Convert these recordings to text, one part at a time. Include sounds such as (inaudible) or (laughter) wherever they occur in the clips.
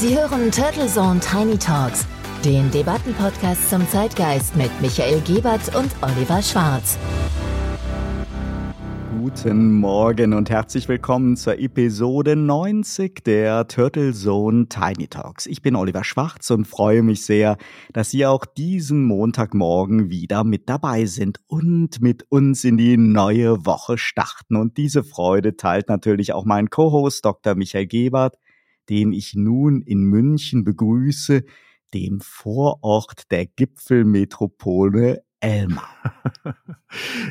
Sie hören Turtle Zone Tiny Talks, den Debattenpodcast zum Zeitgeist mit Michael Gebert und Oliver Schwarz. Guten Morgen und herzlich willkommen zur Episode 90 der Turtle Zone Tiny Talks. Ich bin Oliver Schwarz und freue mich sehr, dass Sie auch diesen Montagmorgen wieder mit dabei sind und mit uns in die neue Woche starten. Und diese Freude teilt natürlich auch mein Co-Host Dr. Michael Gebert den ich nun in München begrüße, dem Vorort der Gipfelmetropole Elmar. (laughs)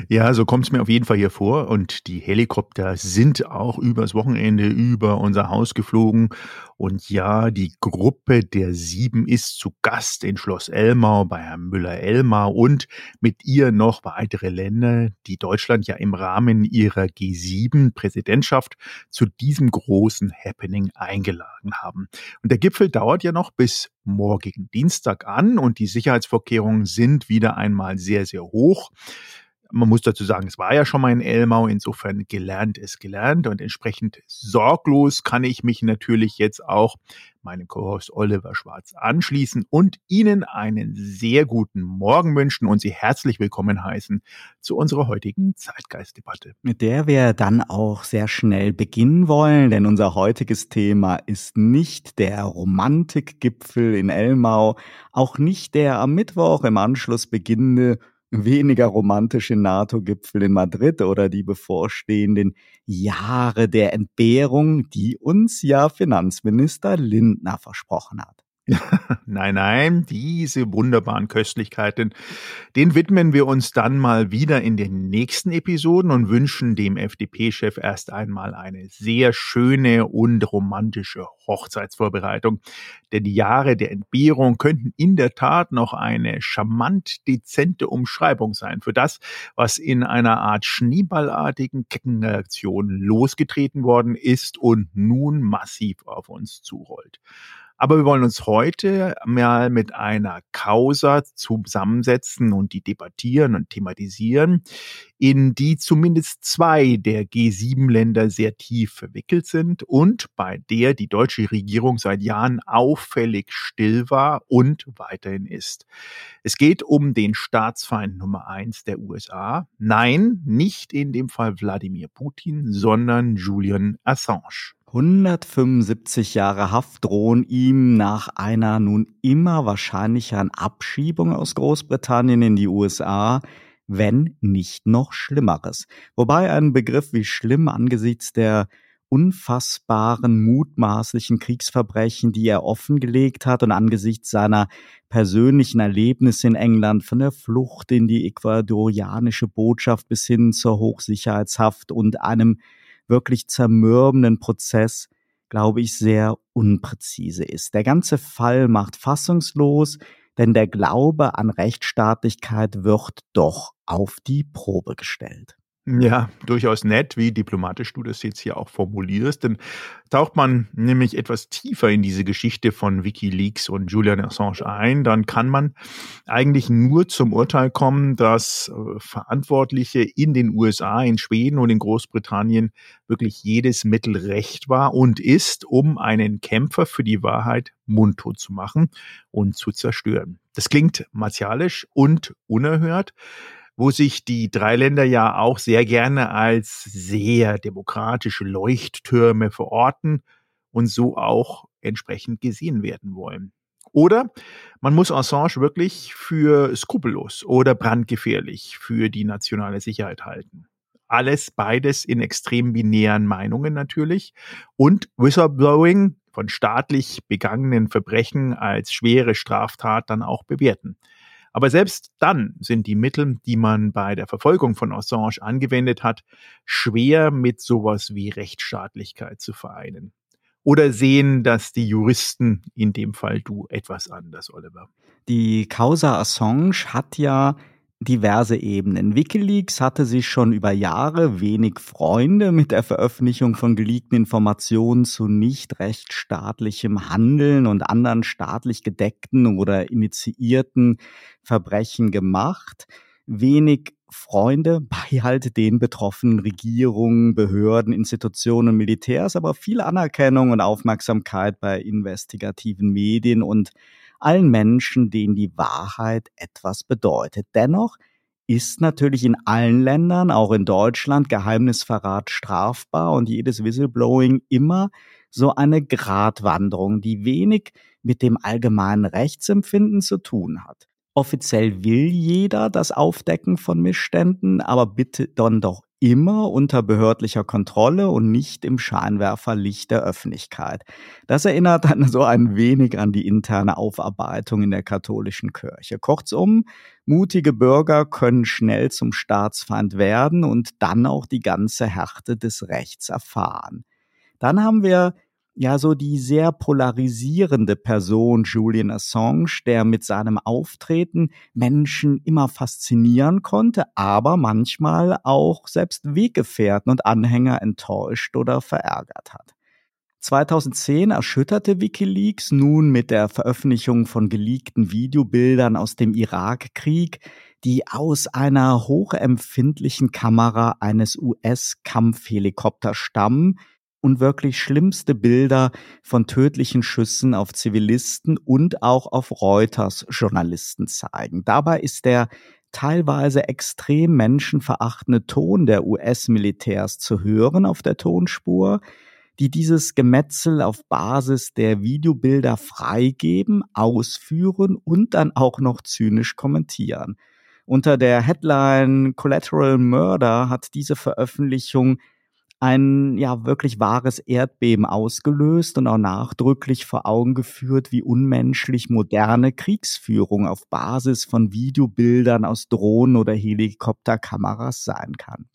Ja, so kommt es mir auf jeden Fall hier vor. Und die Helikopter sind auch übers Wochenende über unser Haus geflogen. Und ja, die Gruppe der Sieben ist zu Gast in Schloss Elmau bei Herrn Müller-Elmau und mit ihr noch weitere Länder, die Deutschland ja im Rahmen ihrer G7-Präsidentschaft zu diesem großen Happening eingeladen haben. Und der Gipfel dauert ja noch bis morgigen Dienstag an und die Sicherheitsvorkehrungen sind wieder einmal sehr, sehr hoch. Man muss dazu sagen, es war ja schon mal in Elmau, insofern gelernt ist gelernt und entsprechend sorglos kann ich mich natürlich jetzt auch meinem Co-Host Oliver Schwarz anschließen und Ihnen einen sehr guten Morgen wünschen und Sie herzlich willkommen heißen zu unserer heutigen Zeitgeistdebatte. Mit der wir dann auch sehr schnell beginnen wollen, denn unser heutiges Thema ist nicht der Romantikgipfel in Elmau, auch nicht der am Mittwoch im Anschluss beginnende weniger romantische NATO-Gipfel in Madrid oder die bevorstehenden Jahre der Entbehrung, die uns ja Finanzminister Lindner versprochen hat. (laughs) nein, nein, diese wunderbaren Köstlichkeiten, den widmen wir uns dann mal wieder in den nächsten Episoden und wünschen dem FDP-Chef erst einmal eine sehr schöne und romantische Hochzeitsvorbereitung. Denn die Jahre der Entbehrung könnten in der Tat noch eine charmant dezente Umschreibung sein für das, was in einer Art schneeballartigen Keckenreaktion losgetreten worden ist und nun massiv auf uns zurollt. Aber wir wollen uns heute mal mit einer Causa zusammensetzen und die debattieren und thematisieren, in die zumindest zwei der G7-Länder sehr tief verwickelt sind und bei der die deutsche Regierung seit Jahren auffällig still war und weiterhin ist. Es geht um den Staatsfeind Nummer eins der USA. Nein, nicht in dem Fall Wladimir Putin, sondern Julian Assange. 175 Jahre Haft drohen ihm nach einer nun immer wahrscheinlicheren Abschiebung aus Großbritannien in die USA, wenn nicht noch Schlimmeres. Wobei ein Begriff wie schlimm angesichts der unfassbaren mutmaßlichen Kriegsverbrechen, die er offengelegt hat und angesichts seiner persönlichen Erlebnisse in England von der Flucht in die ecuadorianische Botschaft bis hin zur Hochsicherheitshaft und einem wirklich zermürbenden Prozess, glaube ich, sehr unpräzise ist. Der ganze Fall macht fassungslos, denn der Glaube an Rechtsstaatlichkeit wird doch auf die Probe gestellt. Ja, durchaus nett, wie diplomatisch du das jetzt hier auch formulierst. Denn taucht man nämlich etwas tiefer in diese Geschichte von WikiLeaks und Julian Assange ein, dann kann man eigentlich nur zum Urteil kommen, dass äh, Verantwortliche in den USA, in Schweden und in Großbritannien wirklich jedes Mittel recht war und ist, um einen Kämpfer für die Wahrheit mundtot zu machen und zu zerstören. Das klingt martialisch und unerhört wo sich die drei Länder ja auch sehr gerne als sehr demokratische Leuchttürme verorten und so auch entsprechend gesehen werden wollen. Oder man muss Assange wirklich für skrupellos oder brandgefährlich für die nationale Sicherheit halten. Alles beides in extrem binären Meinungen natürlich und Whistleblowing von staatlich begangenen Verbrechen als schwere Straftat dann auch bewerten. Aber selbst dann sind die Mittel, die man bei der Verfolgung von Assange angewendet hat, schwer mit sowas wie Rechtsstaatlichkeit zu vereinen. Oder sehen das die Juristen, in dem Fall du, etwas anders, Oliver? Die Causa Assange hat ja diverse Ebenen. Wikileaks hatte sich schon über Jahre wenig Freunde mit der Veröffentlichung von geleakten Informationen zu nicht rechtsstaatlichem Handeln und anderen staatlich gedeckten oder initiierten Verbrechen gemacht. wenig Freunde bei halt den betroffenen Regierungen, Behörden, Institutionen, Militärs, aber viel Anerkennung und Aufmerksamkeit bei investigativen Medien und allen Menschen, denen die Wahrheit etwas bedeutet. Dennoch ist natürlich in allen Ländern, auch in Deutschland, Geheimnisverrat strafbar und jedes Whistleblowing immer so eine Gratwanderung, die wenig mit dem allgemeinen Rechtsempfinden zu tun hat. Offiziell will jeder das Aufdecken von Missständen, aber bitte dann doch immer unter behördlicher Kontrolle und nicht im Scheinwerferlicht der Öffentlichkeit. Das erinnert dann so ein wenig an die interne Aufarbeitung in der katholischen Kirche. Kurzum, mutige Bürger können schnell zum Staatsfeind werden und dann auch die ganze Härte des Rechts erfahren. Dann haben wir ja so die sehr polarisierende Person Julian Assange, der mit seinem Auftreten Menschen immer faszinieren konnte, aber manchmal auch selbst Weggefährten und Anhänger enttäuscht oder verärgert hat. 2010 erschütterte Wikileaks nun mit der Veröffentlichung von geleakten Videobildern aus dem Irakkrieg, die aus einer hochempfindlichen Kamera eines US-Kampfhelikopters stammen, und wirklich schlimmste Bilder von tödlichen Schüssen auf Zivilisten und auch auf Reuters Journalisten zeigen. Dabei ist der teilweise extrem menschenverachtende Ton der US-Militärs zu hören auf der Tonspur, die dieses Gemetzel auf Basis der Videobilder freigeben, ausführen und dann auch noch zynisch kommentieren. Unter der Headline Collateral Murder hat diese Veröffentlichung ein ja wirklich wahres Erdbeben ausgelöst und auch nachdrücklich vor Augen geführt, wie unmenschlich moderne Kriegsführung auf Basis von Videobildern aus Drohnen oder Helikopterkameras sein kann.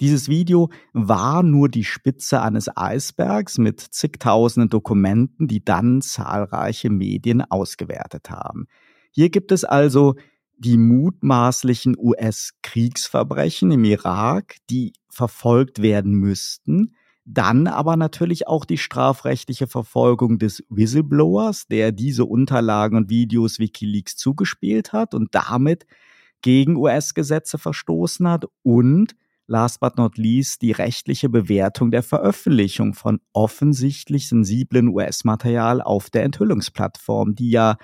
Dieses Video war nur die Spitze eines Eisbergs mit zigtausenden Dokumenten, die dann zahlreiche Medien ausgewertet haben. Hier gibt es also die mutmaßlichen US-Kriegsverbrechen im Irak, die verfolgt werden müssten. Dann aber natürlich auch die strafrechtliche Verfolgung des Whistleblowers, der diese Unterlagen und Videos Wikileaks zugespielt hat und damit gegen US-Gesetze verstoßen hat und last but not least die rechtliche Bewertung der Veröffentlichung von offensichtlich sensiblen US-Material auf der Enthüllungsplattform, die ja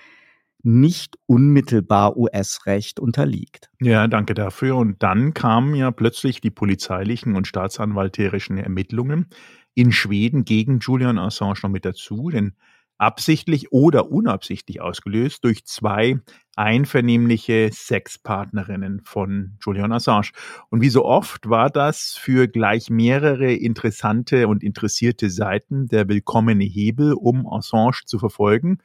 nicht unmittelbar US-Recht unterliegt. Ja, danke dafür. Und dann kamen ja plötzlich die polizeilichen und staatsanwalterischen Ermittlungen in Schweden gegen Julian Assange noch mit dazu, denn absichtlich oder unabsichtlich ausgelöst durch zwei einvernehmliche Sexpartnerinnen von Julian Assange. Und wie so oft war das für gleich mehrere interessante und interessierte Seiten der willkommene Hebel, um Assange zu verfolgen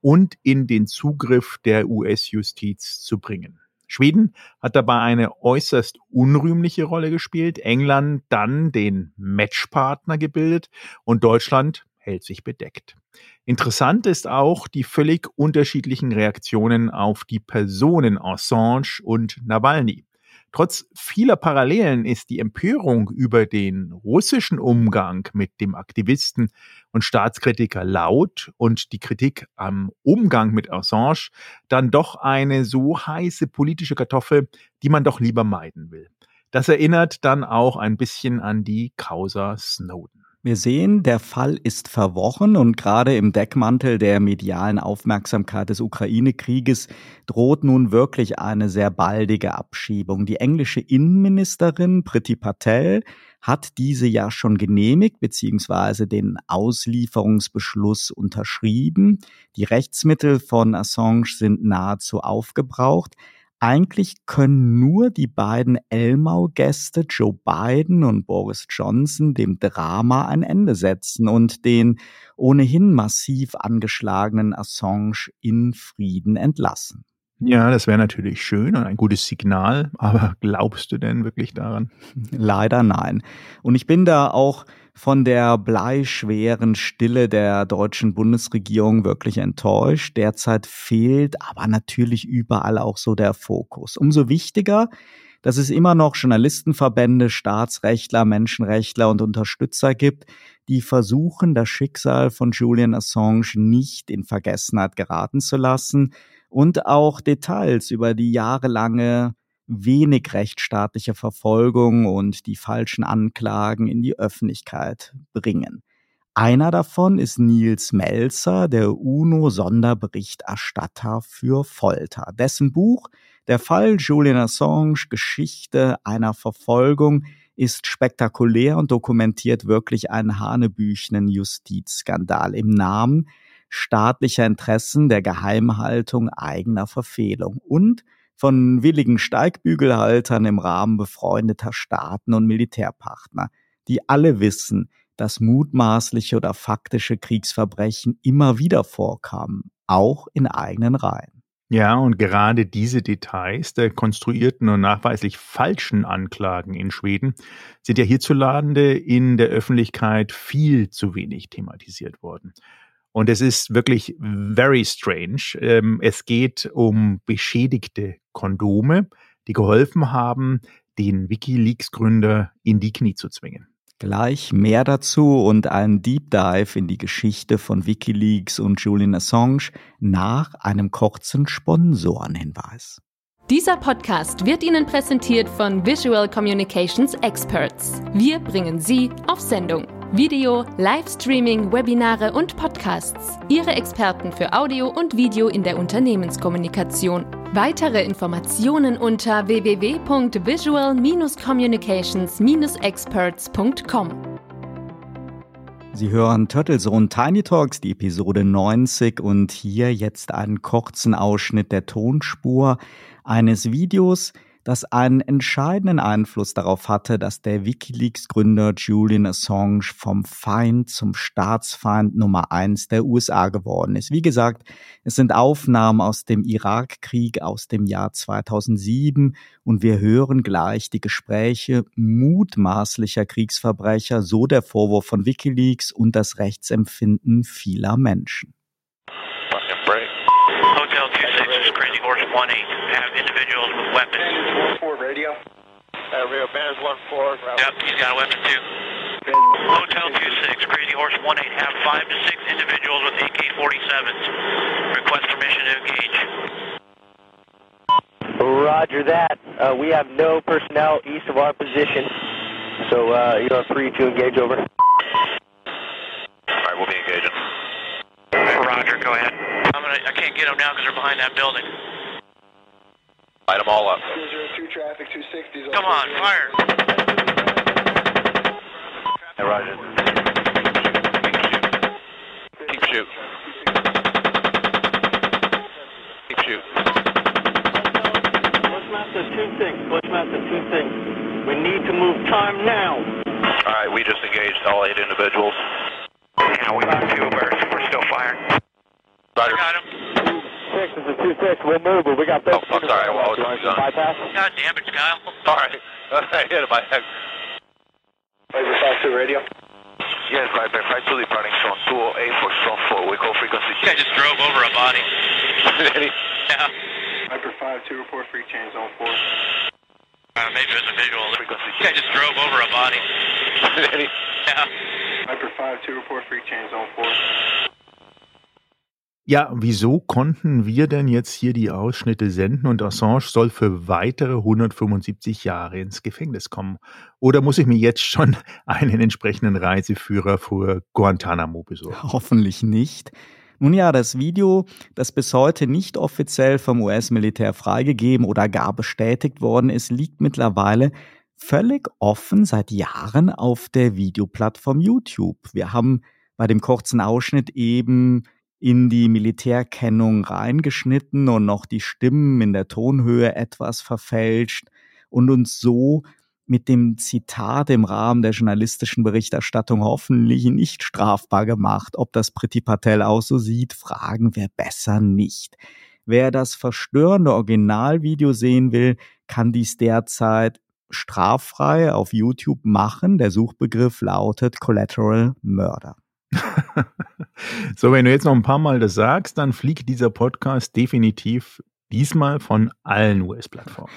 und in den Zugriff der US-Justiz zu bringen. Schweden hat dabei eine äußerst unrühmliche Rolle gespielt, England dann den Matchpartner gebildet und Deutschland hält sich bedeckt. Interessant ist auch die völlig unterschiedlichen Reaktionen auf die Personen Assange und Nawalny. Trotz vieler Parallelen ist die Empörung über den russischen Umgang mit dem Aktivisten und Staatskritiker laut und die Kritik am Umgang mit Assange dann doch eine so heiße politische Kartoffel, die man doch lieber meiden will. Das erinnert dann auch ein bisschen an die Causa Snowden. Wir sehen, der Fall ist verworren und gerade im Deckmantel der medialen Aufmerksamkeit des Ukraine-Krieges droht nun wirklich eine sehr baldige Abschiebung. Die englische Innenministerin Priti Patel hat diese ja schon genehmigt bzw. den Auslieferungsbeschluss unterschrieben. Die Rechtsmittel von Assange sind nahezu aufgebraucht. Eigentlich können nur die beiden Elmau-Gäste Joe Biden und Boris Johnson dem Drama ein Ende setzen und den ohnehin massiv angeschlagenen Assange in Frieden entlassen. Ja, das wäre natürlich schön und ein gutes Signal, aber glaubst du denn wirklich daran? Leider nein. Und ich bin da auch von der bleischweren Stille der deutschen Bundesregierung wirklich enttäuscht. Derzeit fehlt aber natürlich überall auch so der Fokus. Umso wichtiger, dass es immer noch Journalistenverbände, Staatsrechtler, Menschenrechtler und Unterstützer gibt, die versuchen, das Schicksal von Julian Assange nicht in Vergessenheit geraten zu lassen und auch Details über die jahrelange wenig rechtsstaatliche Verfolgung und die falschen Anklagen in die Öffentlichkeit bringen. Einer davon ist Niels Melzer, der UNO-Sonderberichterstatter für Folter. Dessen Buch Der Fall Julian Assange, Geschichte einer Verfolgung ist spektakulär und dokumentiert wirklich einen hanebüchenen Justizskandal im Namen staatlicher Interessen, der Geheimhaltung eigener Verfehlung und von willigen Steigbügelhaltern im Rahmen befreundeter Staaten und Militärpartner, die alle wissen, dass mutmaßliche oder faktische Kriegsverbrechen immer wieder vorkamen, auch in eigenen Reihen. Ja, und gerade diese Details der konstruierten und nachweislich falschen Anklagen in Schweden sind ja hierzulande in der Öffentlichkeit viel zu wenig thematisiert worden. Und es ist wirklich very strange. Ähm, es geht um beschädigte Kondome, die geholfen haben, den Wikileaks-Gründer in die Knie zu zwingen. Gleich mehr dazu und ein Deep Dive in die Geschichte von Wikileaks und Julian Assange nach einem kurzen Sponsorenhinweis. Dieser Podcast wird Ihnen präsentiert von Visual Communications Experts. Wir bringen Sie auf Sendung. Video, Livestreaming, Webinare und Podcasts. Ihre Experten für Audio und Video in der Unternehmenskommunikation. Weitere Informationen unter www.visual-communications-experts.com. Sie hören Turtlesohn Tiny Talks, die Episode 90 und hier jetzt einen kurzen Ausschnitt der Tonspur eines Videos, das einen entscheidenden Einfluss darauf hatte, dass der Wikileaks-Gründer Julian Assange vom Feind zum Staatsfeind Nummer eins der USA geworden ist. Wie gesagt, es sind Aufnahmen aus dem Irakkrieg aus dem Jahr 2007 und wir hören gleich die Gespräche mutmaßlicher Kriegsverbrecher, so der Vorwurf von Wikileaks und das Rechtsempfinden vieler Menschen. 18, have individuals with weapons. 4 radio. Uh, Rio Banners 1 4. Yep, he's got a weapon too. Hotel 26, Crazy Horse 18, have 5 to 6 individuals with AK 47s. Request permission to engage. Roger that. Uh, we have no personnel east of our position, so uh, you are free to engage over. Alright, we'll be engaging. Roger, go ahead. I'm gonna, I can't get them now because they're behind that building. Light them all up. 202 traffic, 260s. Come on, fire! Hey, Roger. Keep shoot. Keep shoot. Bushmaster 2-6, Bushmaster 2-6. We need to move time now. Alright, we just engaged all eight individuals. 6. We'll move, but we got 13. Oh, I'm sorry. I was on. Bypass? God damn it, Kyle. All right. (laughs) I hit it by head. Five 2 radio. Yes, Viper, 5 to departing zone 208 for zone 4. We call frequency. I just drove over a body. (laughs) Did? Yeah. Viper 5 2 report free change zone 4. Uh, maybe it was a visual. Frequency. I just drove over a body. (laughs) Did? Yeah. Viper 5 2 report free change zone 4. Ja, wieso konnten wir denn jetzt hier die Ausschnitte senden und Assange soll für weitere 175 Jahre ins Gefängnis kommen? Oder muss ich mir jetzt schon (laughs) einen entsprechenden Reiseführer für Guantanamo besorgen? (laughs) Hoffentlich nicht. Nun ja, das Video, das bis heute nicht offiziell vom US-Militär freigegeben oder gar bestätigt worden ist, liegt mittlerweile völlig offen seit Jahren auf der Videoplattform YouTube. Wir haben bei dem kurzen Ausschnitt eben in die Militärkennung reingeschnitten und noch die Stimmen in der Tonhöhe etwas verfälscht und uns so mit dem Zitat im Rahmen der journalistischen Berichterstattung hoffentlich nicht strafbar gemacht. Ob das Priti Patel auch so sieht, fragen wir besser nicht. Wer das verstörende Originalvideo sehen will, kann dies derzeit straffrei auf YouTube machen. Der Suchbegriff lautet Collateral Murder. (laughs) so, wenn du jetzt noch ein paar Mal das sagst, dann fliegt dieser Podcast definitiv Diesmal von allen US-Plattformen.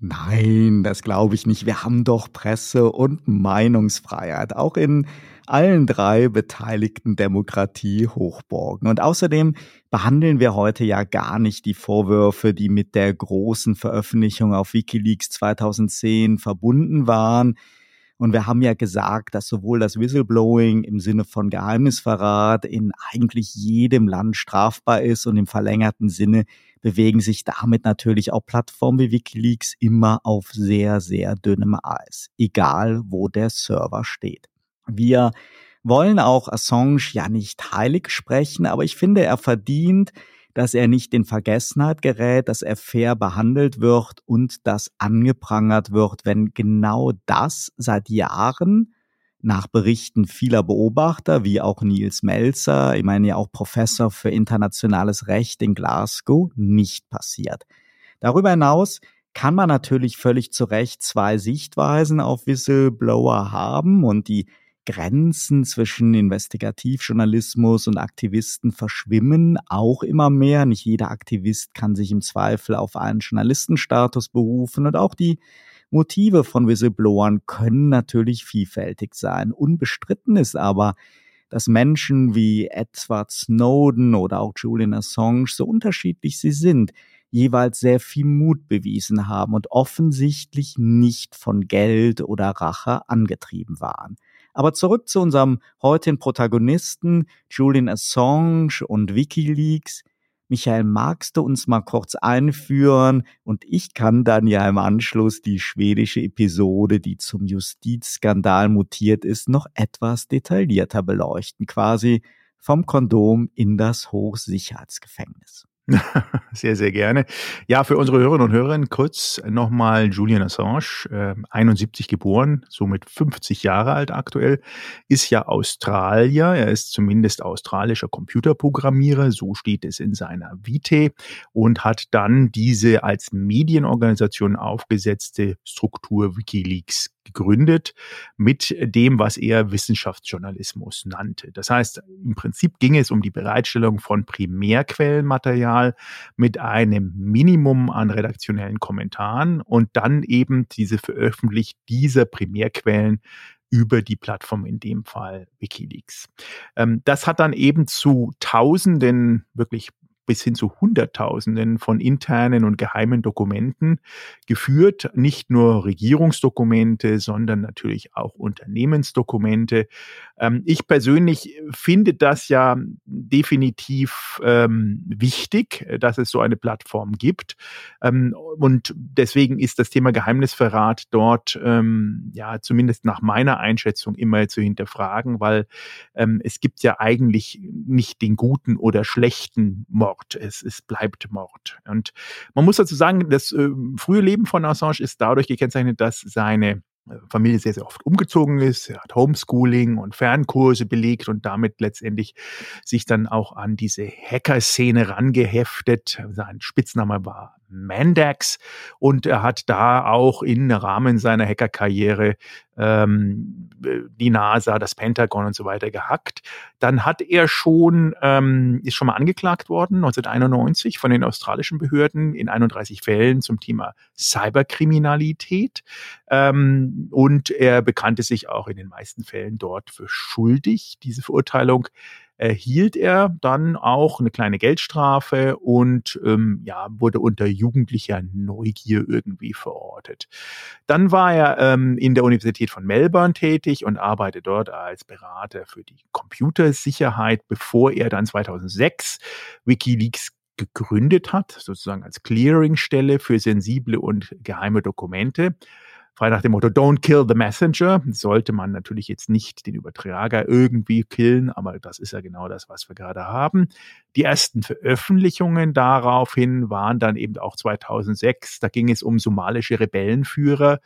Nein, das glaube ich nicht. Wir haben doch Presse- und Meinungsfreiheit, auch in allen drei beteiligten Demokratie-Hochburgen. Und außerdem behandeln wir heute ja gar nicht die Vorwürfe, die mit der großen Veröffentlichung auf Wikileaks 2010 verbunden waren. Und wir haben ja gesagt, dass sowohl das Whistleblowing im Sinne von Geheimnisverrat in eigentlich jedem Land strafbar ist und im verlängerten Sinne bewegen sich damit natürlich auch Plattformen wie Wikileaks immer auf sehr, sehr dünnem Eis, egal wo der Server steht. Wir wollen auch Assange ja nicht heilig sprechen, aber ich finde, er verdient, dass er nicht in Vergessenheit gerät, dass er fair behandelt wird und dass angeprangert wird, wenn genau das seit Jahren nach Berichten vieler Beobachter, wie auch Niels Melzer, ich meine ja auch Professor für internationales Recht in Glasgow, nicht passiert. Darüber hinaus kann man natürlich völlig zu Recht zwei Sichtweisen auf Whistleblower haben und die Grenzen zwischen Investigativjournalismus und Aktivisten verschwimmen auch immer mehr. Nicht jeder Aktivist kann sich im Zweifel auf einen Journalistenstatus berufen und auch die Motive von Whistleblowern können natürlich vielfältig sein. Unbestritten ist aber, dass Menschen wie Edward Snowden oder auch Julian Assange, so unterschiedlich sie sind, jeweils sehr viel Mut bewiesen haben und offensichtlich nicht von Geld oder Rache angetrieben waren. Aber zurück zu unserem heutigen Protagonisten, Julian Assange und Wikileaks. Michael, magst du uns mal kurz einführen? Und ich kann dann ja im Anschluss die schwedische Episode, die zum Justizskandal mutiert ist, noch etwas detaillierter beleuchten. Quasi vom Kondom in das Hochsicherheitsgefängnis. (laughs) Sehr, sehr gerne. Ja, für unsere Hörerinnen und Hörer kurz nochmal Julian Assange, äh, 71 geboren, somit 50 Jahre alt aktuell, ist ja Australier. Er ist zumindest australischer Computerprogrammierer, so steht es in seiner Vitae und hat dann diese als Medienorganisation aufgesetzte Struktur Wikileaks gegründet mit dem, was er Wissenschaftsjournalismus nannte. Das heißt, im Prinzip ging es um die Bereitstellung von Primärquellenmaterial mit einem Minimum an redaktionellen Kommentaren und dann eben diese Veröffentlicht dieser Primärquellen über die Plattform, in dem Fall Wikileaks. Ähm, das hat dann eben zu Tausenden wirklich bis hin zu Hunderttausenden von internen und geheimen Dokumenten geführt. Nicht nur Regierungsdokumente, sondern natürlich auch Unternehmensdokumente. Ähm, ich persönlich finde das ja definitiv ähm, wichtig, dass es so eine Plattform gibt. Ähm, und deswegen ist das Thema Geheimnisverrat dort ähm, ja zumindest nach meiner Einschätzung immer zu hinterfragen, weil ähm, es gibt ja eigentlich nicht den guten oder schlechten Mord. Es, es bleibt Mord. Und man muss dazu sagen, das äh, frühe Leben von Assange ist dadurch gekennzeichnet, dass seine äh, Familie sehr, sehr oft umgezogen ist. Er hat Homeschooling und Fernkurse belegt und damit letztendlich sich dann auch an diese Hacker-Szene rangeheftet. Sein Spitzname war Mandax und er hat da auch im Rahmen seiner Hackerkarriere ähm, die NASA, das Pentagon und so weiter gehackt. Dann hat er schon, ähm, ist schon mal angeklagt worden, 1991 von den australischen Behörden in 31 Fällen zum Thema Cyberkriminalität. Ähm, und er bekannte sich auch in den meisten Fällen dort für schuldig. Diese Verurteilung erhielt er dann auch eine kleine Geldstrafe und ähm, ja, wurde unter jugendlicher Neugier irgendwie verortet. Dann war er ähm, in der Universität von Melbourne tätig und arbeitete dort als Berater für die Computersicherheit, bevor er dann 2006 Wikileaks gegründet hat, sozusagen als Clearingstelle für sensible und geheime Dokumente frei nach dem Motto Don't kill the messenger. Sollte man natürlich jetzt nicht den Übertrager irgendwie killen, aber das ist ja genau das, was wir gerade haben. Die ersten Veröffentlichungen daraufhin waren dann eben auch 2006. Da ging es um somalische Rebellenführer,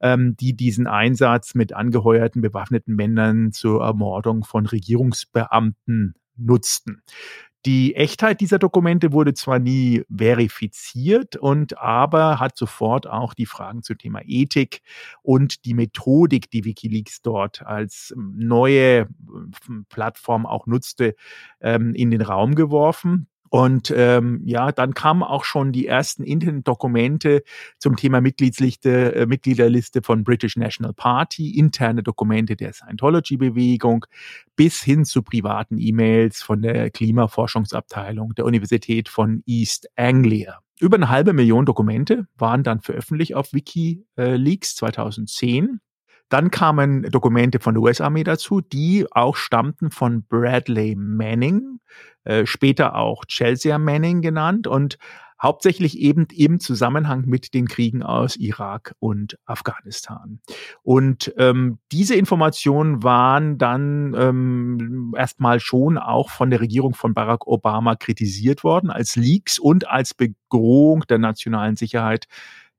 ähm, die diesen Einsatz mit angeheuerten bewaffneten Männern zur Ermordung von Regierungsbeamten nutzten. Die Echtheit dieser Dokumente wurde zwar nie verifiziert und aber hat sofort auch die Fragen zum Thema Ethik und die Methodik, die WikiLeaks dort als ähm, neue ähm, Plattform auch nutzte, ähm, in den Raum geworfen. Und ähm, ja, dann kamen auch schon die ersten Internetdokumente zum Thema Mitgliedsliste, äh, Mitgliederliste von British National Party, interne Dokumente der Scientology-Bewegung, bis hin zu privaten E-Mails von der Klimaforschungsabteilung der Universität von East Anglia. Über eine halbe Million Dokumente waren dann veröffentlicht auf WikiLeaks 2010. Dann kamen Dokumente von der US-Armee dazu, die auch stammten von Bradley Manning, äh, später auch Chelsea Manning genannt und hauptsächlich eben im Zusammenhang mit den Kriegen aus Irak und Afghanistan. Und ähm, diese Informationen waren dann ähm, erstmal schon auch von der Regierung von Barack Obama kritisiert worden als Leaks und als Bedrohung der nationalen Sicherheit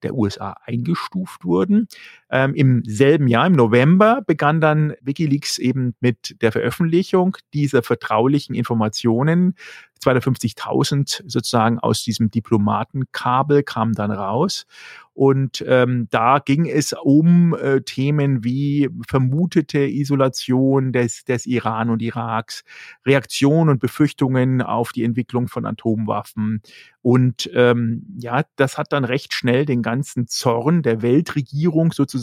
der USA eingestuft wurden. Ähm, Im selben Jahr, im November, begann dann Wikileaks eben mit der Veröffentlichung dieser vertraulichen Informationen. 250.000 sozusagen aus diesem Diplomatenkabel kam dann raus. Und ähm, da ging es um äh, Themen wie vermutete Isolation des, des Iran und Iraks, Reaktionen und Befürchtungen auf die Entwicklung von Atomwaffen. Und ähm, ja, das hat dann recht schnell den ganzen Zorn der Weltregierung sozusagen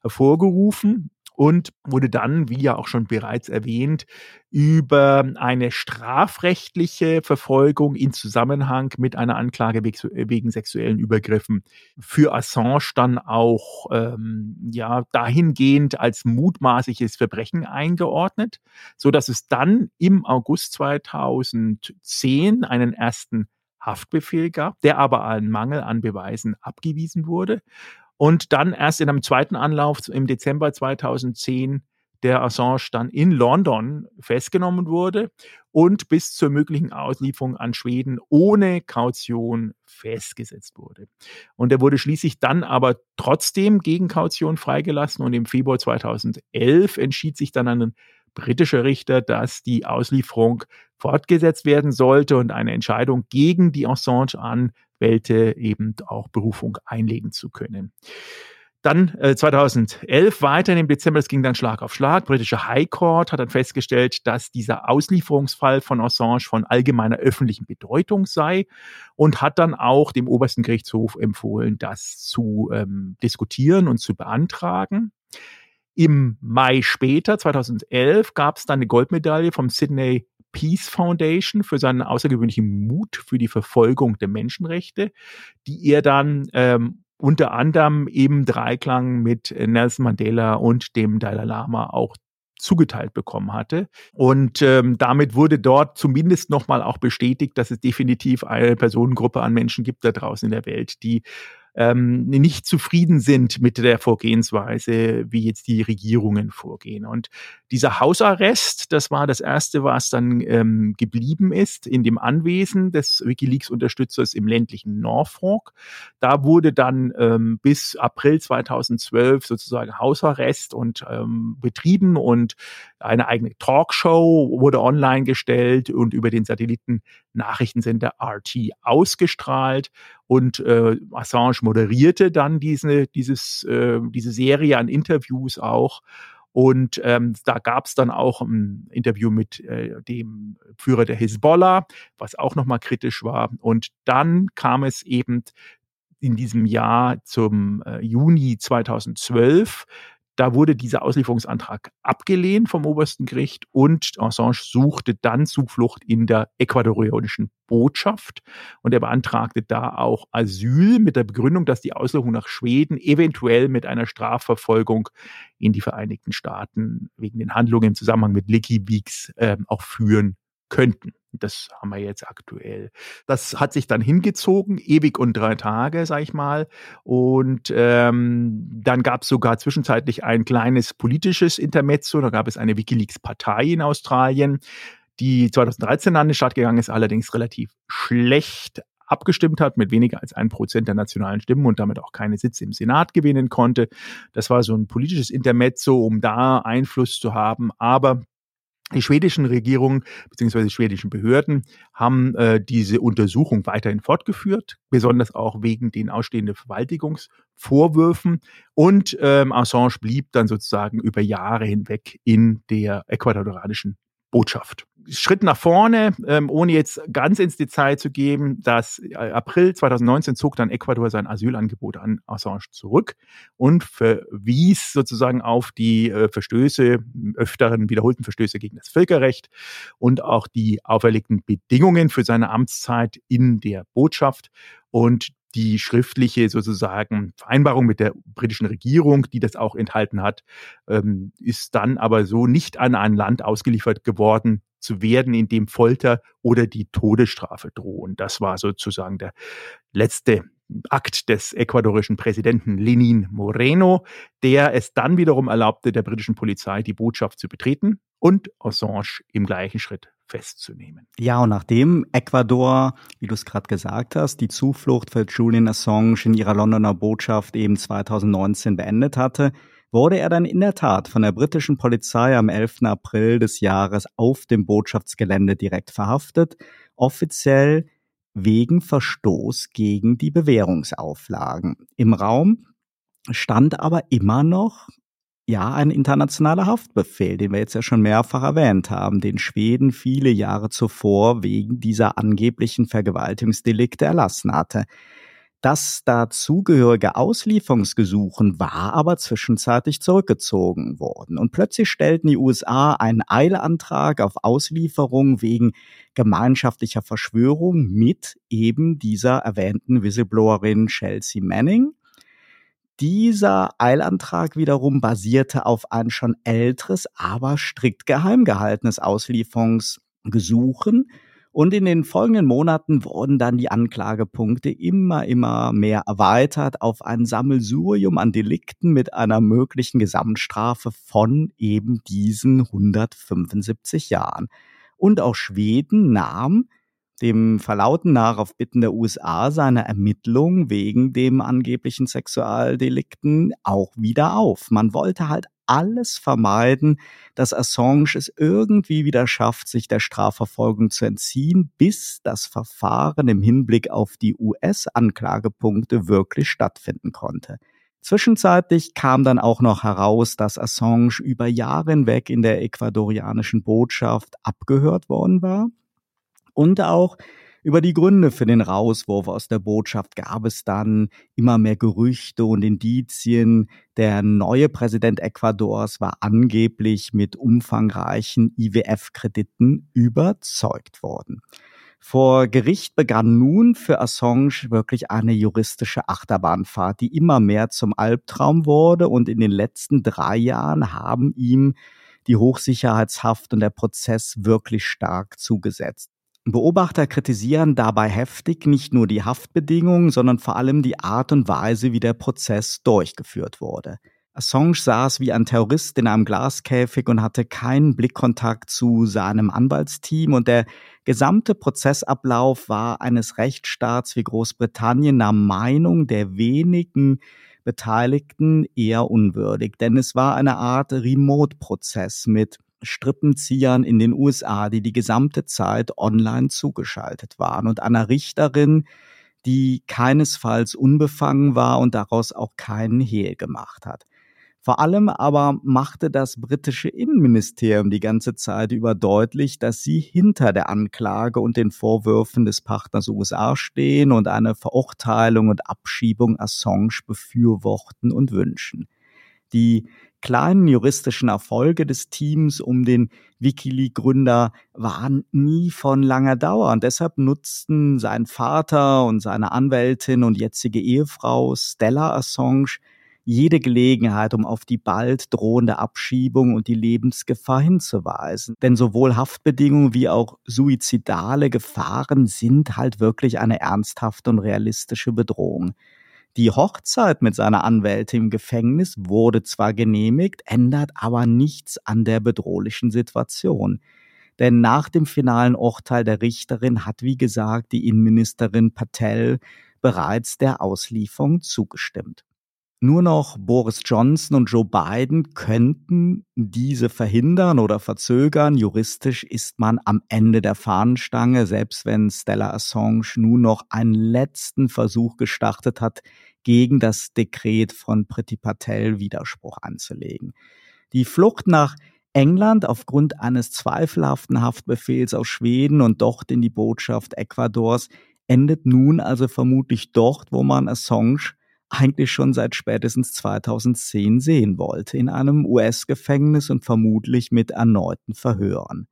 hervorgerufen und wurde dann, wie ja auch schon bereits erwähnt, über eine strafrechtliche Verfolgung in Zusammenhang mit einer Anklage wegen sexuellen Übergriffen für Assange dann auch ähm, ja dahingehend als mutmaßliches Verbrechen eingeordnet, so dass es dann im August 2010 einen ersten Haftbefehl gab, der aber an Mangel an Beweisen abgewiesen wurde und dann erst in einem zweiten Anlauf im Dezember 2010 der Assange dann in London festgenommen wurde und bis zur möglichen Auslieferung an Schweden ohne Kaution festgesetzt wurde. Und er wurde schließlich dann aber trotzdem gegen Kaution freigelassen und im Februar 2011 entschied sich dann ein britischer Richter, dass die Auslieferung fortgesetzt werden sollte und eine Entscheidung gegen die Assange an wählte, eben auch Berufung einlegen zu können. Dann äh, 2011 weiter im Dezember, es ging dann Schlag auf Schlag. Britische High Court hat dann festgestellt, dass dieser Auslieferungsfall von Assange von allgemeiner öffentlichen Bedeutung sei und hat dann auch dem obersten Gerichtshof empfohlen, das zu ähm, diskutieren und zu beantragen. Im Mai später, 2011, gab es dann eine Goldmedaille vom Sydney Peace Foundation für seinen außergewöhnlichen Mut für die Verfolgung der Menschenrechte, die er dann ähm, unter anderem im Dreiklang mit Nelson Mandela und dem Dalai Lama auch zugeteilt bekommen hatte. Und ähm, damit wurde dort zumindest nochmal auch bestätigt, dass es definitiv eine Personengruppe an Menschen gibt da draußen in der Welt, die ähm, nicht zufrieden sind mit der Vorgehensweise, wie jetzt die Regierungen vorgehen. Und dieser Hausarrest, das war das erste, was dann ähm, geblieben ist in dem Anwesen des WikiLeaks-Unterstützers im ländlichen Norfolk. Da wurde dann ähm, bis April 2012 sozusagen Hausarrest und ähm, betrieben und eine eigene Talkshow wurde online gestellt und über den Satelliten Nachrichtensender RT ausgestrahlt und äh, Assange moderierte dann diese, dieses, äh, diese Serie an Interviews auch. Und ähm, da gab es dann auch ein Interview mit äh, dem Führer der Hisbollah, was auch nochmal kritisch war. Und dann kam es eben in diesem Jahr zum äh, Juni 2012 da wurde dieser Auslieferungsantrag abgelehnt vom obersten Gericht und Assange suchte dann Zuflucht in der ecuadorianischen Botschaft. Und er beantragte da auch Asyl mit der Begründung, dass die Auslieferung nach Schweden eventuell mit einer Strafverfolgung in die Vereinigten Staaten wegen den Handlungen im Zusammenhang mit WikiLeaks äh, auch führen könnten. Das haben wir jetzt aktuell. Das hat sich dann hingezogen, ewig und drei Tage, sag ich mal. Und ähm, dann gab es sogar zwischenzeitlich ein kleines politisches Intermezzo. Da gab es eine WikiLeaks-Partei in Australien, die 2013 an den Start gegangen ist, allerdings relativ schlecht abgestimmt hat, mit weniger als ein Prozent der nationalen Stimmen und damit auch keine Sitze im Senat gewinnen konnte. Das war so ein politisches Intermezzo, um da Einfluss zu haben. Aber die schwedischen Regierungen bzw. schwedischen Behörden haben äh, diese Untersuchung weiterhin fortgeführt, besonders auch wegen den ausstehenden Verwaltigungsvorwürfen. Und ähm, Assange blieb dann sozusagen über Jahre hinweg in der ecuadorianischen Botschaft. Schritt nach vorne, ähm, ohne jetzt ganz ins Detail zu geben, dass äh, April 2019 zog dann Ecuador sein Asylangebot an Assange zurück und verwies sozusagen auf die äh, Verstöße, öfteren wiederholten Verstöße gegen das Völkerrecht und auch die auferlegten Bedingungen für seine Amtszeit in der Botschaft. Und die schriftliche sozusagen Vereinbarung mit der britischen Regierung, die das auch enthalten hat, ähm, ist dann aber so nicht an ein Land ausgeliefert geworden zu werden, in dem Folter oder die Todesstrafe drohen. Das war sozusagen der letzte Akt des ecuadorischen Präsidenten Lenin Moreno, der es dann wiederum erlaubte, der britischen Polizei die Botschaft zu betreten und Assange im gleichen Schritt festzunehmen. Ja, und nachdem Ecuador, wie du es gerade gesagt hast, die Zuflucht für Julian Assange in ihrer Londoner Botschaft eben 2019 beendet hatte, wurde er dann in der Tat von der britischen Polizei am 11. April des Jahres auf dem Botschaftsgelände direkt verhaftet, offiziell wegen Verstoß gegen die Bewährungsauflagen. Im Raum stand aber immer noch ja, ein internationaler Haftbefehl, den wir jetzt ja schon mehrfach erwähnt haben, den Schweden viele Jahre zuvor wegen dieser angeblichen Vergewaltigungsdelikte erlassen hatte. Das dazugehörige Auslieferungsgesuchen war aber zwischenzeitlich zurückgezogen worden. Und plötzlich stellten die USA einen Eilantrag auf Auslieferung wegen gemeinschaftlicher Verschwörung mit eben dieser erwähnten Whistleblowerin Chelsea Manning. Dieser Eilantrag wiederum basierte auf ein schon älteres, aber strikt geheim gehaltenes Auslieferungsgesuchen. Und in den folgenden Monaten wurden dann die Anklagepunkte immer, immer mehr erweitert auf ein Sammelsurium an Delikten mit einer möglichen Gesamtstrafe von eben diesen 175 Jahren. Und auch Schweden nahm dem Verlauten nach auf Bitten der USA seine Ermittlungen wegen dem angeblichen Sexualdelikten auch wieder auf. Man wollte halt alles vermeiden, dass Assange es irgendwie wieder schafft, sich der Strafverfolgung zu entziehen, bis das Verfahren im Hinblick auf die US-Anklagepunkte wirklich stattfinden konnte. Zwischenzeitlich kam dann auch noch heraus, dass Assange über Jahre hinweg in der ecuadorianischen Botschaft abgehört worden war und auch über die Gründe für den Rauswurf aus der Botschaft gab es dann immer mehr Gerüchte und Indizien. Der neue Präsident Ecuadors war angeblich mit umfangreichen IWF-Krediten überzeugt worden. Vor Gericht begann nun für Assange wirklich eine juristische Achterbahnfahrt, die immer mehr zum Albtraum wurde und in den letzten drei Jahren haben ihm die Hochsicherheitshaft und der Prozess wirklich stark zugesetzt. Beobachter kritisieren dabei heftig nicht nur die Haftbedingungen, sondern vor allem die Art und Weise, wie der Prozess durchgeführt wurde. Assange saß wie ein Terrorist in einem Glaskäfig und hatte keinen Blickkontakt zu seinem Anwaltsteam und der gesamte Prozessablauf war eines Rechtsstaats wie Großbritannien nach Meinung der wenigen Beteiligten eher unwürdig, denn es war eine Art Remote-Prozess mit Strippenziehern in den USA, die die gesamte Zeit online zugeschaltet waren und einer Richterin, die keinesfalls unbefangen war und daraus auch keinen Hehl gemacht hat. Vor allem aber machte das britische Innenministerium die ganze Zeit über deutlich, dass sie hinter der Anklage und den Vorwürfen des Partners USA stehen und eine Verurteilung und Abschiebung Assange befürworten und wünschen. Die kleinen juristischen Erfolge des Teams um den Wikileaks-Gründer waren nie von langer Dauer. Und deshalb nutzten sein Vater und seine Anwältin und jetzige Ehefrau Stella Assange jede Gelegenheit, um auf die bald drohende Abschiebung und die Lebensgefahr hinzuweisen. Denn sowohl Haftbedingungen wie auch suizidale Gefahren sind halt wirklich eine ernsthafte und realistische Bedrohung. Die Hochzeit mit seiner Anwältin im Gefängnis wurde zwar genehmigt, ändert aber nichts an der bedrohlichen Situation. Denn nach dem finalen Urteil der Richterin hat, wie gesagt, die Innenministerin Patel bereits der Auslieferung zugestimmt. Nur noch Boris Johnson und Joe Biden könnten diese verhindern oder verzögern. Juristisch ist man am Ende der Fahnenstange, selbst wenn Stella Assange nun noch einen letzten Versuch gestartet hat, gegen das Dekret von Priti Patel Widerspruch anzulegen. Die Flucht nach England aufgrund eines zweifelhaften Haftbefehls aus Schweden und dort in die Botschaft Ecuadors endet nun also vermutlich dort, wo man Assange eigentlich schon seit spätestens 2010 sehen wollte, in einem US-Gefängnis und vermutlich mit erneuten Verhören.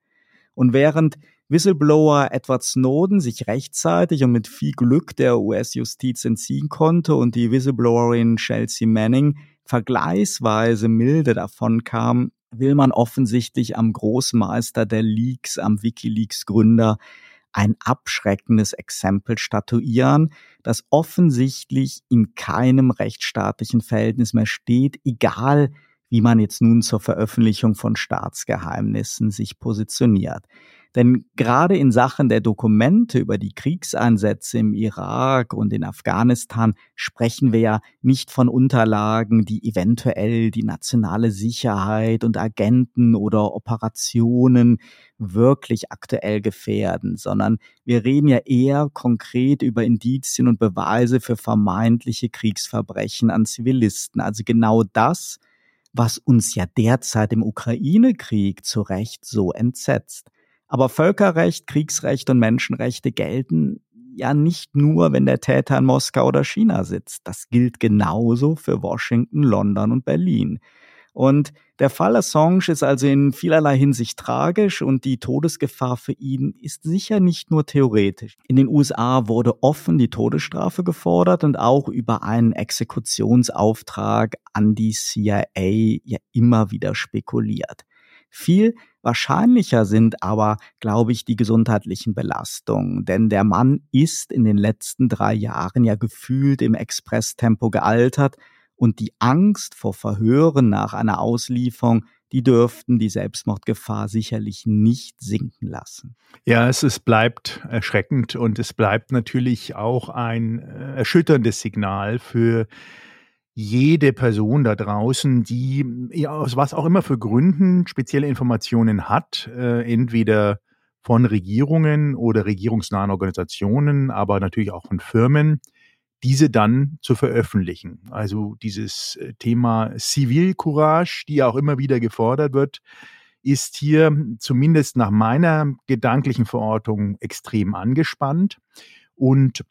Und während Whistleblower Edward Snowden sich rechtzeitig und mit viel Glück der US-Justiz entziehen konnte und die Whistleblowerin Chelsea Manning vergleichsweise milde davon kam, will man offensichtlich am Großmeister der Leaks, am Wikileaks-Gründer, ein abschreckendes Exempel statuieren, das offensichtlich in keinem rechtsstaatlichen Verhältnis mehr steht, egal wie man jetzt nun zur Veröffentlichung von Staatsgeheimnissen sich positioniert. Denn gerade in Sachen der Dokumente über die Kriegseinsätze im Irak und in Afghanistan sprechen wir ja nicht von Unterlagen, die eventuell die nationale Sicherheit und Agenten oder Operationen wirklich aktuell gefährden, sondern wir reden ja eher konkret über Indizien und Beweise für vermeintliche Kriegsverbrechen an Zivilisten. Also genau das, was uns ja derzeit im Ukraine-Krieg zu Recht so entsetzt. Aber Völkerrecht, Kriegsrecht und Menschenrechte gelten ja nicht nur, wenn der Täter in Moskau oder China sitzt. Das gilt genauso für Washington, London und Berlin. Und der Fall Assange ist also in vielerlei Hinsicht tragisch und die Todesgefahr für ihn ist sicher nicht nur theoretisch. In den USA wurde offen die Todesstrafe gefordert und auch über einen Exekutionsauftrag an die CIA ja immer wieder spekuliert. Viel wahrscheinlicher sind aber, glaube ich, die gesundheitlichen Belastungen. Denn der Mann ist in den letzten drei Jahren ja gefühlt im Expresstempo gealtert und die Angst vor Verhören nach einer Auslieferung, die dürften die Selbstmordgefahr sicherlich nicht sinken lassen. Ja, es, es bleibt erschreckend und es bleibt natürlich auch ein äh, erschütterndes Signal für jede Person da draußen, die ja, aus was auch immer für Gründen spezielle Informationen hat, äh, entweder von Regierungen oder regierungsnahen Organisationen, aber natürlich auch von Firmen, diese dann zu veröffentlichen. Also dieses äh, Thema Zivilcourage, die auch immer wieder gefordert wird, ist hier zumindest nach meiner gedanklichen Verortung extrem angespannt. Und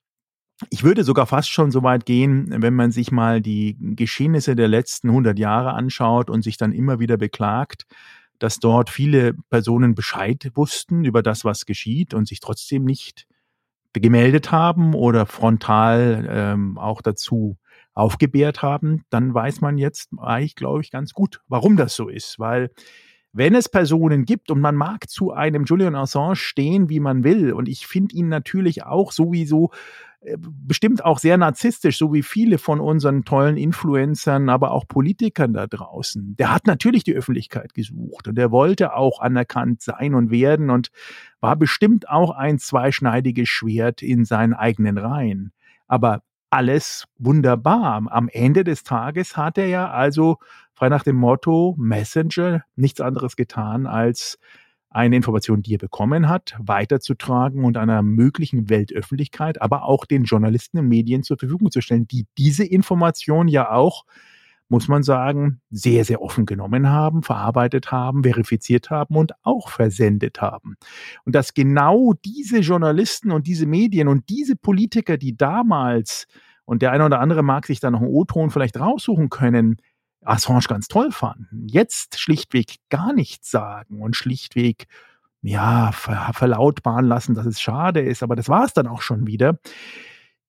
ich würde sogar fast schon so weit gehen, wenn man sich mal die Geschehnisse der letzten 100 Jahre anschaut und sich dann immer wieder beklagt, dass dort viele Personen Bescheid wussten über das, was geschieht und sich trotzdem nicht gemeldet haben oder frontal ähm, auch dazu aufgebärt haben, dann weiß man jetzt eigentlich, glaube ich, ganz gut, warum das so ist. Weil wenn es Personen gibt und man mag zu einem Julian Assange stehen, wie man will, und ich finde ihn natürlich auch sowieso äh, bestimmt auch sehr narzisstisch, so wie viele von unseren tollen Influencern, aber auch Politikern da draußen. Der hat natürlich die Öffentlichkeit gesucht und der wollte auch anerkannt sein und werden und war bestimmt auch ein zweischneidiges Schwert in seinen eigenen Reihen. Aber alles wunderbar. Am Ende des Tages hat er ja also frei nach dem Motto Messenger nichts anderes getan als eine Information, die er bekommen hat, weiterzutragen und einer möglichen Weltöffentlichkeit, aber auch den Journalisten und Medien zur Verfügung zu stellen, die diese Information ja auch, muss man sagen, sehr, sehr offen genommen haben, verarbeitet haben, verifiziert haben und auch versendet haben. Und dass genau diese Journalisten und diese Medien und diese Politiker, die damals, und der eine oder andere mag sich da noch einen O-Ton vielleicht raussuchen können, Assange ganz toll fanden, jetzt schlichtweg gar nichts sagen und schlichtweg ja, ver verlautbaren lassen, dass es schade ist, aber das war es dann auch schon wieder,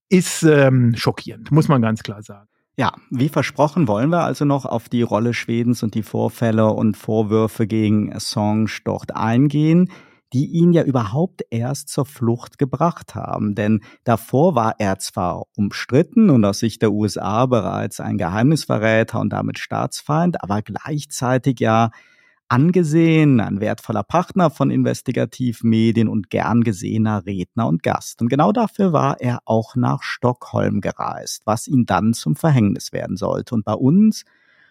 ist ähm, schockierend, muss man ganz klar sagen. Ja, wie versprochen wollen wir also noch auf die Rolle Schwedens und die Vorfälle und Vorwürfe gegen Assange dort eingehen die ihn ja überhaupt erst zur Flucht gebracht haben. Denn davor war er zwar umstritten und aus Sicht der USA bereits ein Geheimnisverräter und damit Staatsfeind, aber gleichzeitig ja angesehen, ein wertvoller Partner von Investigativmedien und gern gesehener Redner und Gast. Und genau dafür war er auch nach Stockholm gereist, was ihn dann zum Verhängnis werden sollte. Und bei uns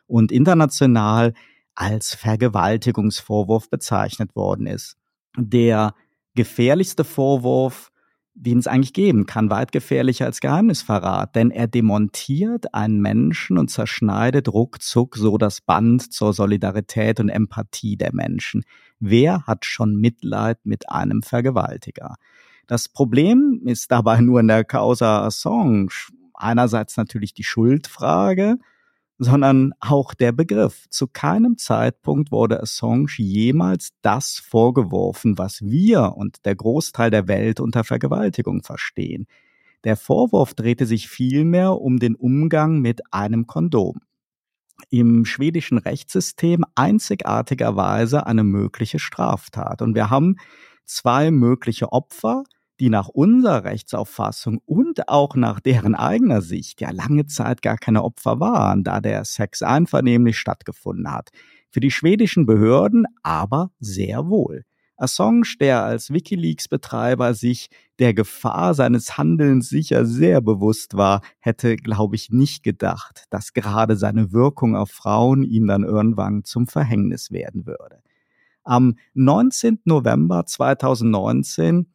und international als Vergewaltigungsvorwurf bezeichnet worden ist der gefährlichste Vorwurf den es eigentlich geben kann, weit gefährlicher als Geheimnisverrat, denn er demontiert einen Menschen und zerschneidet ruckzuck so das Band zur Solidarität und Empathie der Menschen. Wer hat schon Mitleid mit einem Vergewaltiger? Das Problem ist dabei nur in der Causa Assange einerseits natürlich die Schuldfrage, sondern auch der Begriff. Zu keinem Zeitpunkt wurde Assange jemals das vorgeworfen, was wir und der Großteil der Welt unter Vergewaltigung verstehen. Der Vorwurf drehte sich vielmehr um den Umgang mit einem Kondom. Im schwedischen Rechtssystem einzigartigerweise eine mögliche Straftat. Und wir haben zwei mögliche Opfer, die nach unserer Rechtsauffassung und auch nach deren eigener Sicht ja lange Zeit gar keine Opfer waren, da der Sex einvernehmlich stattgefunden hat. Für die schwedischen Behörden aber sehr wohl. Assange, der als Wikileaks-Betreiber sich der Gefahr seines Handelns sicher sehr bewusst war, hätte, glaube ich, nicht gedacht, dass gerade seine Wirkung auf Frauen ihm dann irgendwann zum Verhängnis werden würde. Am 19. November 2019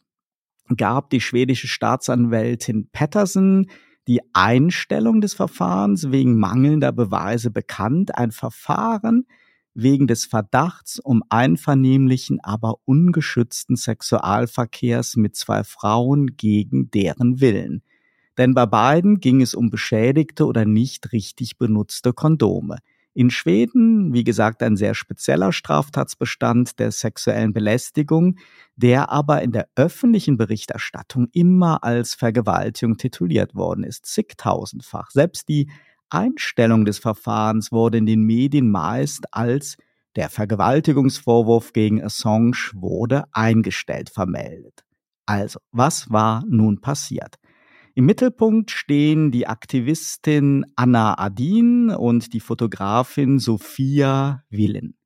gab die schwedische Staatsanwältin Pettersen die Einstellung des Verfahrens wegen mangelnder Beweise bekannt. Ein Verfahren wegen des Verdachts um einvernehmlichen, aber ungeschützten Sexualverkehrs mit zwei Frauen gegen deren Willen. Denn bei beiden ging es um beschädigte oder nicht richtig benutzte Kondome. In Schweden, wie gesagt, ein sehr spezieller Straftatsbestand der sexuellen Belästigung, der aber in der öffentlichen Berichterstattung immer als Vergewaltigung tituliert worden ist, zigtausendfach. Selbst die Einstellung des Verfahrens wurde in den Medien meist als der Vergewaltigungsvorwurf gegen Assange wurde eingestellt vermeldet. Also, was war nun passiert? Im Mittelpunkt stehen die Aktivistin Anna Adin und die Fotografin Sophia Willen.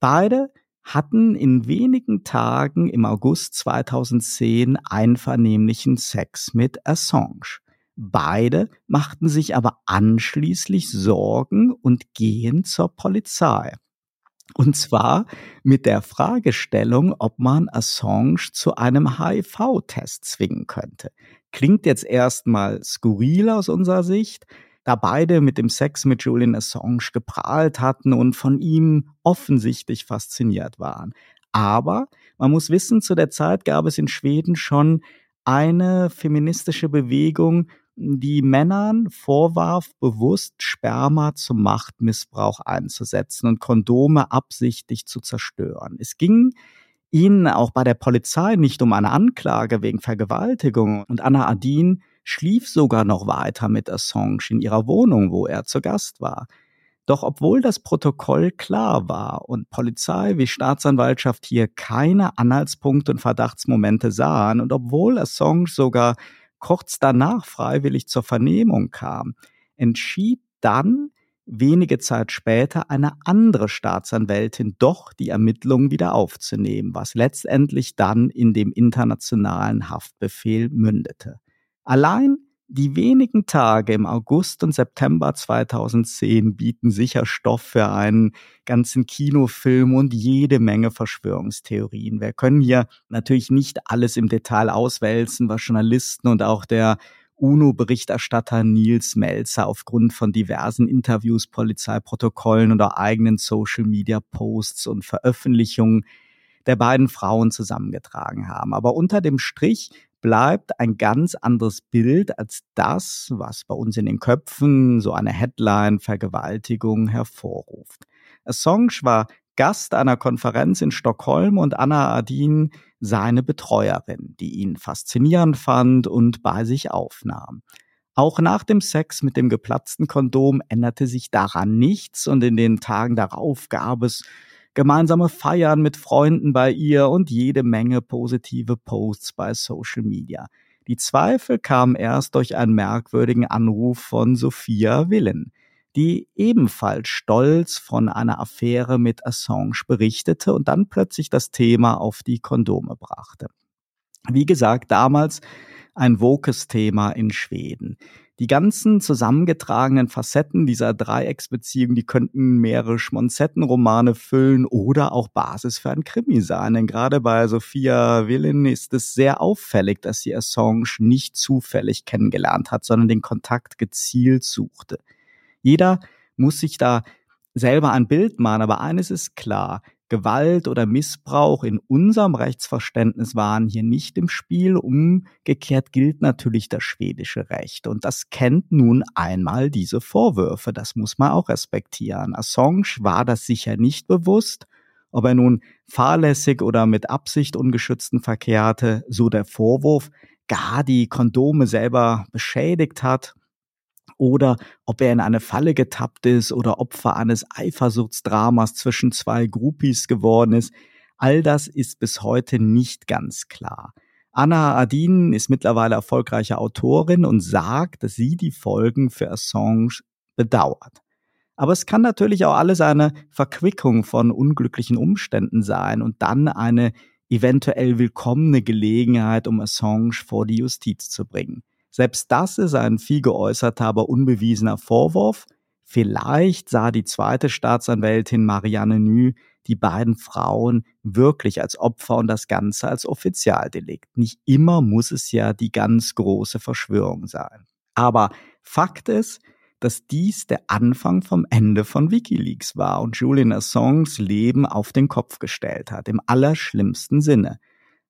Beide hatten in wenigen Tagen im August 2010 einvernehmlichen Sex mit Assange. Beide machten sich aber anschließend Sorgen und gehen zur Polizei. Und zwar mit der Fragestellung, ob man Assange zu einem HIV-Test zwingen könnte. Klingt jetzt erstmal skurril aus unserer Sicht, da beide mit dem Sex mit Julian Assange geprahlt hatten und von ihm offensichtlich fasziniert waren. Aber man muss wissen, zu der Zeit gab es in Schweden schon eine feministische Bewegung, die Männern vorwarf, bewusst Sperma zum Machtmissbrauch einzusetzen und Kondome absichtlich zu zerstören. Es ging ihnen auch bei der Polizei nicht um eine Anklage wegen Vergewaltigung und Anna Adin schlief sogar noch weiter mit Assange in ihrer Wohnung, wo er zu Gast war. Doch obwohl das Protokoll klar war und Polizei wie Staatsanwaltschaft hier keine Anhaltspunkte und Verdachtsmomente sahen und obwohl Assange sogar kurz danach freiwillig zur Vernehmung kam, entschied dann wenige Zeit später eine andere Staatsanwältin doch die Ermittlungen wieder aufzunehmen, was letztendlich dann in dem internationalen Haftbefehl mündete. Allein die wenigen Tage im August und September 2010 bieten sicher Stoff für einen ganzen Kinofilm und jede Menge Verschwörungstheorien. Wir können hier natürlich nicht alles im Detail auswälzen, was Journalisten und auch der UNO-Berichterstatter Nils Melzer aufgrund von diversen Interviews, Polizeiprotokollen oder eigenen Social-Media-Posts und Veröffentlichungen der beiden Frauen zusammengetragen haben. Aber unter dem Strich bleibt ein ganz anderes Bild als das, was bei uns in den Köpfen so eine Headline Vergewaltigung hervorruft. Assange war Gast einer Konferenz in Stockholm und Anna Adin seine Betreuerin, die ihn faszinierend fand und bei sich aufnahm. Auch nach dem Sex mit dem geplatzten Kondom änderte sich daran nichts und in den Tagen darauf gab es gemeinsame Feiern mit Freunden bei ihr und jede Menge positive Posts bei Social Media. Die Zweifel kamen erst durch einen merkwürdigen Anruf von Sophia Willen, die ebenfalls stolz von einer Affäre mit Assange berichtete und dann plötzlich das Thema auf die Kondome brachte. Wie gesagt, damals ein wokes Thema in Schweden. Die ganzen zusammengetragenen Facetten dieser Dreiecksbeziehung, die könnten mehrere Schmonzettenromane füllen oder auch Basis für ein Krimi sein. Denn gerade bei Sophia Willin ist es sehr auffällig, dass sie Assange nicht zufällig kennengelernt hat, sondern den Kontakt gezielt suchte. Jeder muss sich da selber ein Bild machen, aber eines ist klar, Gewalt oder Missbrauch in unserem Rechtsverständnis waren hier nicht im Spiel. Umgekehrt gilt natürlich das schwedische Recht. Und das kennt nun einmal diese Vorwürfe. Das muss man auch respektieren. Assange war das sicher nicht bewusst. Ob er nun fahrlässig oder mit Absicht ungeschützten Verkehr hatte, so der Vorwurf, gar die Kondome selber beschädigt hat, oder ob er in eine Falle getappt ist oder Opfer eines Eifersuchtsdramas zwischen zwei Groupies geworden ist. All das ist bis heute nicht ganz klar. Anna Adin ist mittlerweile erfolgreiche Autorin und sagt, dass sie die Folgen für Assange bedauert. Aber es kann natürlich auch alles eine Verquickung von unglücklichen Umständen sein und dann eine eventuell willkommene Gelegenheit, um Assange vor die Justiz zu bringen. Selbst das ist ein viel geäußerter, aber unbewiesener Vorwurf. Vielleicht sah die zweite Staatsanwältin Marianne Nü die beiden Frauen wirklich als Opfer und das Ganze als Offizialdelikt. Nicht immer muss es ja die ganz große Verschwörung sein. Aber Fakt ist, dass dies der Anfang vom Ende von Wikileaks war und Julian Assanges Leben auf den Kopf gestellt hat, im allerschlimmsten Sinne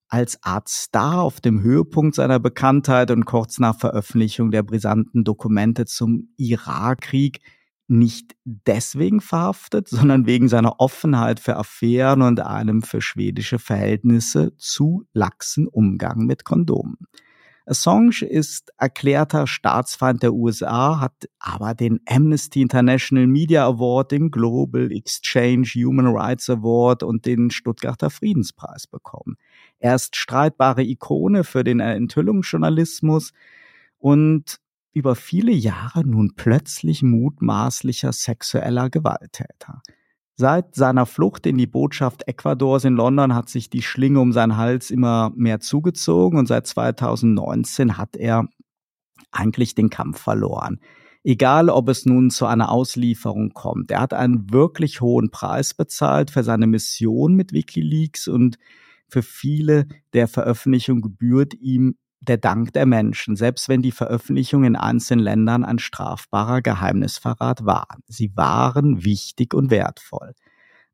als Art Star auf dem Höhepunkt seiner Bekanntheit und kurz nach Veröffentlichung der brisanten Dokumente zum Irakkrieg nicht deswegen verhaftet, (laughs) sondern wegen seiner Offenheit für Affären und einem für schwedische Verhältnisse zu laxen Umgang mit Kondomen. Assange ist erklärter Staatsfeind der USA, hat aber den Amnesty International Media Award, den Global Exchange Human Rights Award und den Stuttgarter Friedenspreis bekommen. Er ist streitbare Ikone für den Enthüllungsjournalismus und über viele Jahre nun plötzlich mutmaßlicher sexueller Gewalttäter. Seit seiner Flucht in die Botschaft Ecuadors in London hat sich die Schlinge um seinen Hals immer mehr zugezogen und seit 2019 hat er eigentlich den Kampf verloren. Egal, ob es nun zu einer Auslieferung kommt. Er hat einen wirklich hohen Preis bezahlt für seine Mission mit Wikileaks und für viele der Veröffentlichung gebührt ihm der Dank der Menschen, selbst wenn die Veröffentlichung in einzelnen Ländern ein strafbarer Geheimnisverrat war. Sie waren wichtig und wertvoll.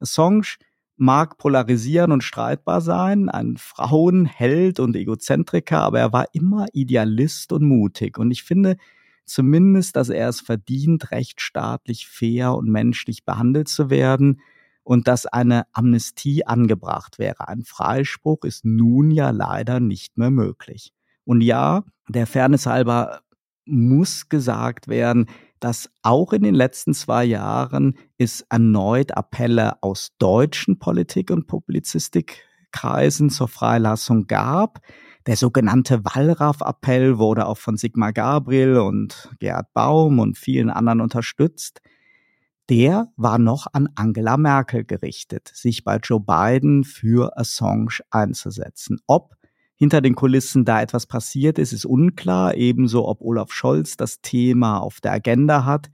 Assange mag polarisieren und streitbar sein, ein Frauenheld und Egozentriker, aber er war immer Idealist und mutig. Und ich finde zumindest, dass er es verdient, rechtsstaatlich fair und menschlich behandelt zu werden und dass eine Amnestie angebracht wäre. Ein Freispruch ist nun ja leider nicht mehr möglich. Und ja, der Fairness halber muss gesagt werden, dass auch in den letzten zwei Jahren es erneut Appelle aus deutschen Politik- und Publizistikkreisen zur Freilassung gab. Der sogenannte Wallraff-Appell wurde auch von Sigmar Gabriel und Gerhard Baum und vielen anderen unterstützt. Der war noch an Angela Merkel gerichtet, sich bei Joe Biden für Assange einzusetzen. Ob hinter den Kulissen da etwas passiert ist, ist unklar. Ebenso, ob Olaf Scholz das Thema auf der Agenda hat.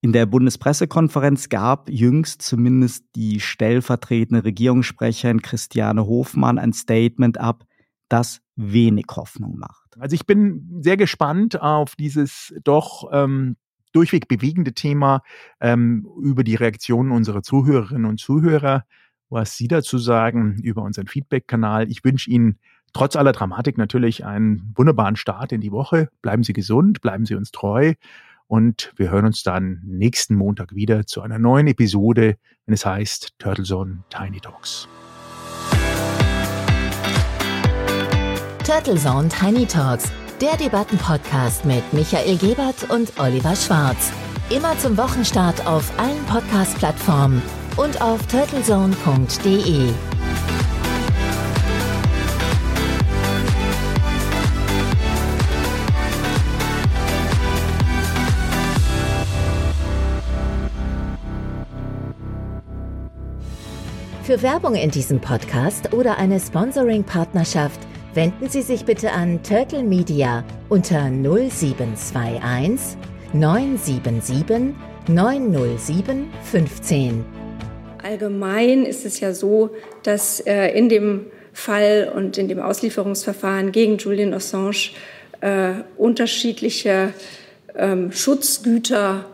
In der Bundespressekonferenz gab jüngst zumindest die stellvertretende Regierungssprecherin Christiane Hofmann ein Statement ab, das wenig Hoffnung macht. Also ich bin sehr gespannt auf dieses doch ähm, durchweg bewegende Thema ähm, über die Reaktionen unserer Zuhörerinnen und Zuhörer, was Sie dazu sagen über unseren Feedback-Kanal. Ich wünsche Ihnen trotz aller Dramatik natürlich einen wunderbaren Start in die Woche. Bleiben Sie gesund, bleiben Sie uns treu und wir hören uns dann nächsten Montag wieder zu einer neuen Episode, wenn es heißt Turtle Zone Tiny Talks. Turtle Zone Tiny Talks, der Debattenpodcast mit Michael Gebert und Oliver Schwarz. Immer zum Wochenstart auf allen Podcast-Plattformen und auf turtlezone.de. Für Werbung in diesem Podcast oder eine Sponsoring-Partnerschaft wenden Sie sich bitte an Turtle Media unter 0721 977 907 15. Allgemein ist es ja so, dass äh, in dem Fall und in dem Auslieferungsverfahren gegen Julian Assange äh, unterschiedliche ähm, Schutzgüter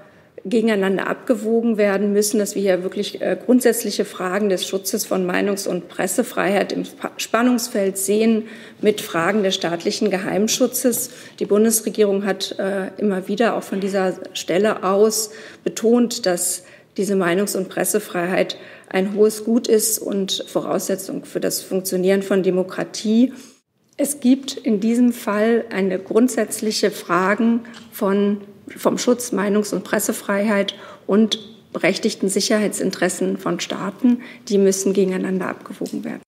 gegeneinander abgewogen werden müssen, dass wir hier wirklich äh, grundsätzliche Fragen des Schutzes von Meinungs- und Pressefreiheit im Spannungsfeld sehen mit Fragen des staatlichen Geheimschutzes. Die Bundesregierung hat äh, immer wieder auch von dieser Stelle aus betont, dass diese Meinungs- und Pressefreiheit ein hohes Gut ist und Voraussetzung für das Funktionieren von Demokratie. Es gibt in diesem Fall eine grundsätzliche Fragen von, vom Schutz Meinungs- und Pressefreiheit und berechtigten Sicherheitsinteressen von Staaten, die müssen gegeneinander abgewogen werden.